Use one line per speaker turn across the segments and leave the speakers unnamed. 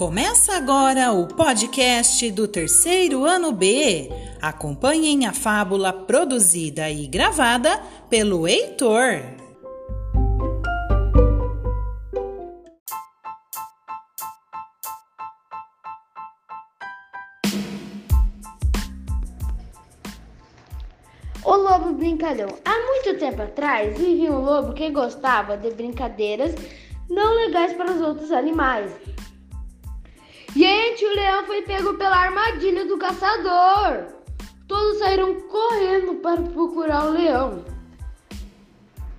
Começa agora o podcast do terceiro ano B. Acompanhem a fábula produzida e gravada pelo Heitor.
O lobo brincalhão. Há muito tempo atrás vivia um lobo que gostava de brincadeiras não legais para os outros animais. Gente, o leão foi pego pela armadilha do caçador. Todos saíram correndo para procurar o leão.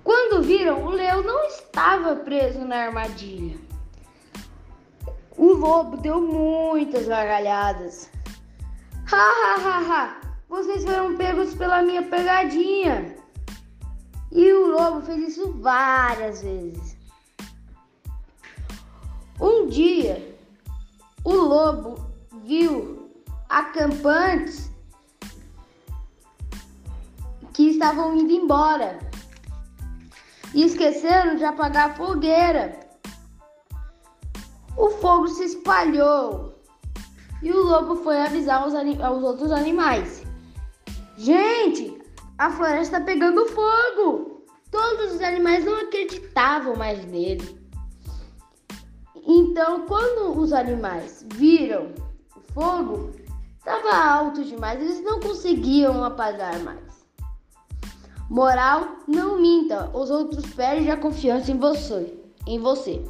Quando viram, o leão não estava preso na armadilha. O lobo deu muitas gargalhadas. Ha ha ha ha! Vocês foram pegos pela minha pegadinha. E o lobo fez isso várias vezes. Um dia, lobo viu acampantes que estavam indo embora e esqueceram de apagar a fogueira. O fogo se espalhou e o lobo foi avisar os, aos outros animais: Gente, a floresta está pegando fogo! Todos os animais não acreditavam mais nele. Então, quando os animais viram o fogo, estava alto demais, eles não conseguiam apagar mais. Moral, não minta, os outros perdem a confiança em você. Em você.